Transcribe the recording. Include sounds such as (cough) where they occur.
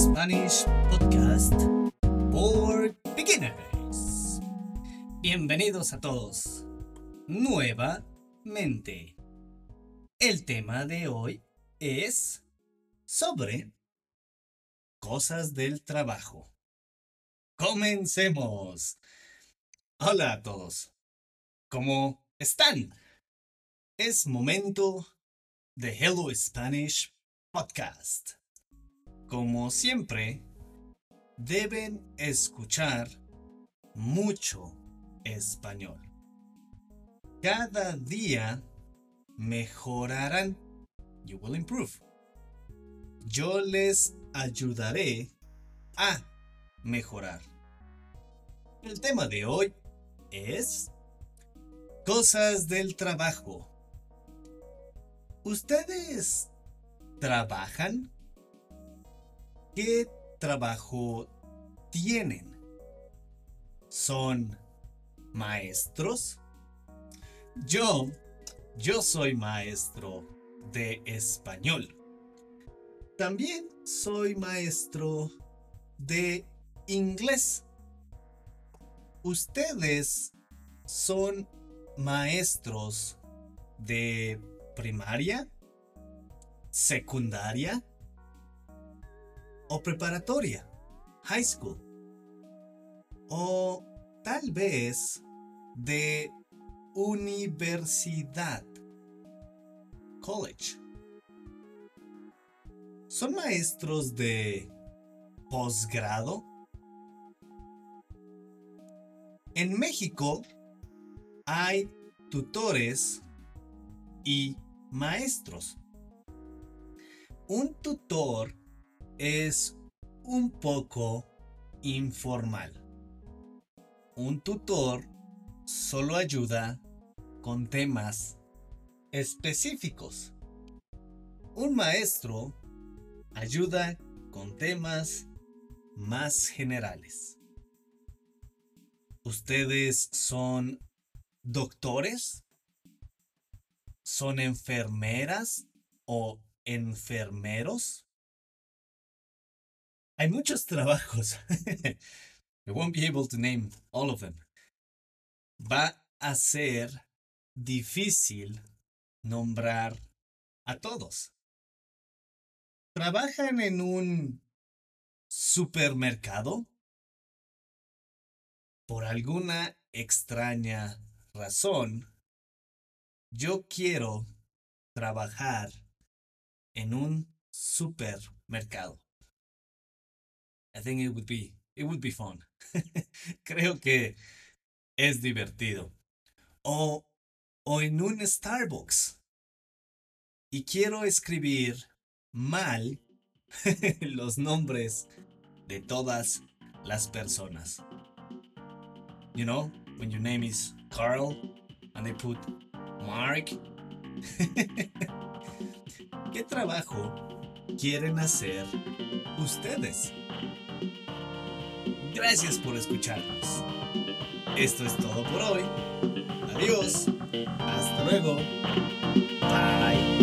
Spanish Podcast for Beginners. Bienvenidos a todos nuevamente. El tema de hoy es sobre cosas del trabajo. Comencemos. Hola a todos. ¿Cómo están? Es momento de Hello Spanish Podcast. Como siempre, deben escuchar mucho español. Cada día mejorarán. You will improve. Yo les ayudaré a mejorar. El tema de hoy es cosas del trabajo. ¿Ustedes trabajan? ¿Qué trabajo tienen? ¿Son maestros? Yo, yo soy maestro de español. También soy maestro de inglés. ¿Ustedes son maestros de primaria, secundaria o preparatoria, high school? O tal vez de universidad, college. ¿Son maestros de posgrado? En México hay tutores y maestros. Un tutor es un poco informal. Un tutor solo ayuda con temas específicos. Un maestro ayuda con temas más generales. ¿Ustedes son doctores? ¿Son enfermeras o enfermeros? Hay muchos trabajos. (laughs) I won't be able to name all of them. Va a ser difícil nombrar a todos. ¿Trabajan en un supermercado? Por alguna extraña razón, yo quiero trabajar en un supermercado. I think it would be it would be fun. (laughs) Creo que es divertido. O o en un Starbucks. Y quiero escribir mal (laughs) los nombres de todas las personas. You know, when your name is Carl and they put Mark. (laughs) ¿Qué trabajo quieren hacer ustedes? Gracias por escucharnos. Esto es todo por hoy. Adiós. Hasta luego. Bye.